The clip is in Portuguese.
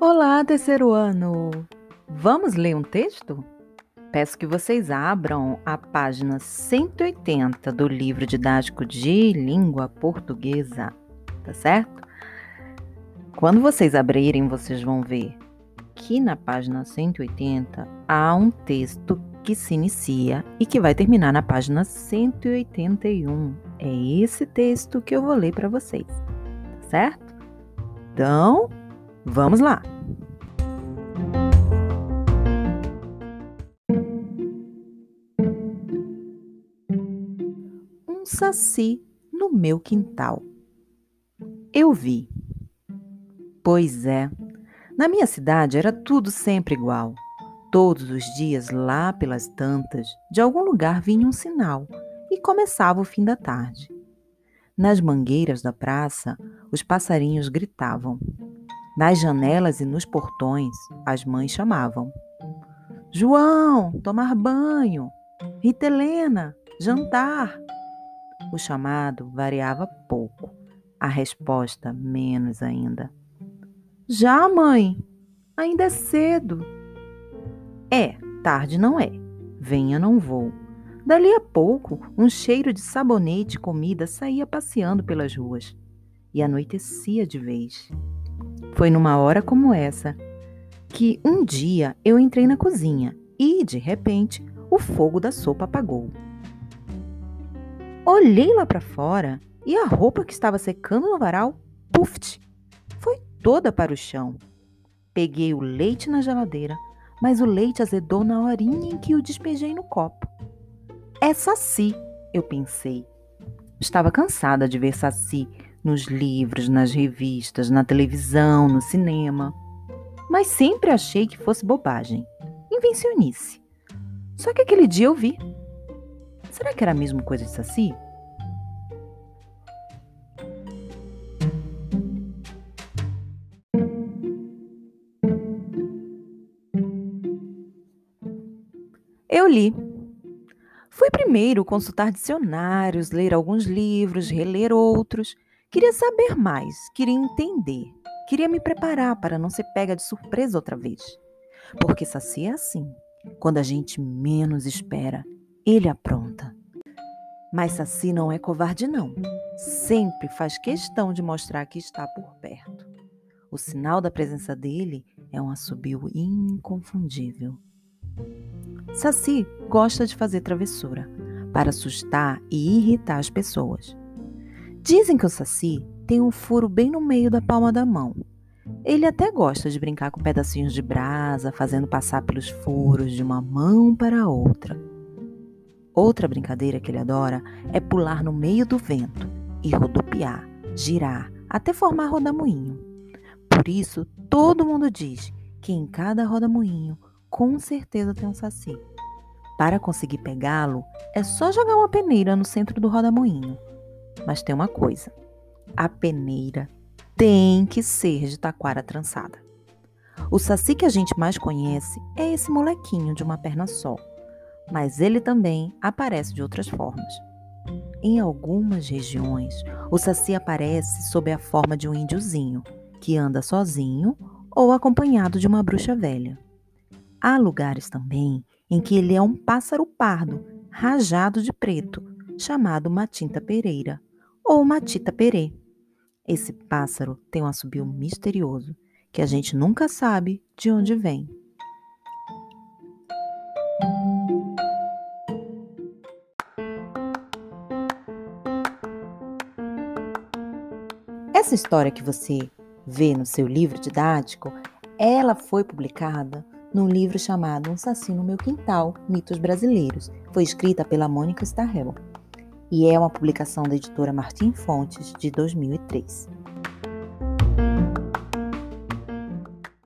Olá, terceiro ano! Vamos ler um texto? Peço que vocês abram a página 180 do livro didático de língua portuguesa, tá certo? Quando vocês abrirem, vocês vão ver que na página 180 há um texto que se inicia e que vai terminar na página 181. É esse texto que eu vou ler para vocês, tá certo? Então, vamos lá! Um saci no meu quintal. Eu vi. Pois é, na minha cidade era tudo sempre igual. Todos os dias, lá pelas tantas, de algum lugar vinha um sinal e começava o fim da tarde. Nas mangueiras da praça, os passarinhos gritavam. Nas janelas e nos portões, as mães chamavam: João, tomar banho! Rita Helena, jantar! O chamado variava pouco, a resposta menos ainda. Já, mãe? Ainda é cedo. É, tarde não é. Venha, não vou. Dali a pouco, um cheiro de sabonete e comida saía passeando pelas ruas. E anoitecia de vez. Foi numa hora como essa que um dia eu entrei na cozinha e, de repente, o fogo da sopa apagou. Olhei lá para fora e a roupa que estava secando no varal, puft, foi toda para o chão. Peguei o leite na geladeira, mas o leite azedou na horinha em que o despejei no copo. É Saci, eu pensei. Estava cansada de ver Saci nos livros, nas revistas, na televisão, no cinema. Mas sempre achei que fosse bobagem, invencionice. Só que aquele dia eu vi. Será que era mesmo coisa de Saci? Eu li. Fui primeiro consultar dicionários, ler alguns livros, reler outros. Queria saber mais, queria entender, queria me preparar para não ser pega de surpresa outra vez. Porque Saci é assim. Quando a gente menos espera, ele apronta. Mas Saci não é covarde, não. Sempre faz questão de mostrar que está por perto. O sinal da presença dele é um assobio inconfundível. Saci gosta de fazer travessura para assustar e irritar as pessoas. Dizem que o Saci tem um furo bem no meio da palma da mão. Ele até gosta de brincar com pedacinhos de brasa, fazendo passar pelos furos de uma mão para a outra. Outra brincadeira que ele adora é pular no meio do vento e rodopiar, girar, até formar rodamuinho. Por isso, todo mundo diz que em cada rodamuinho com certeza tem um saci. Para conseguir pegá-lo, é só jogar uma peneira no centro do rodamuinho. Mas tem uma coisa: a peneira tem que ser de taquara trançada. O saci que a gente mais conhece é esse molequinho de uma perna só, mas ele também aparece de outras formas. Em algumas regiões, o saci aparece sob a forma de um índiozinho, que anda sozinho ou acompanhado de uma bruxa velha. Há lugares também em que ele é um pássaro pardo, rajado de preto, chamado matinta pereira ou matita perê. Esse pássaro tem um assobio misterioso que a gente nunca sabe de onde vem. Essa história que você vê no seu livro didático, ela foi publicada num livro chamado Um Saci no Meu Quintal, Mitos Brasileiros. Foi escrita pela Mônica Starrell e é uma publicação da editora Martim Fontes de 2003.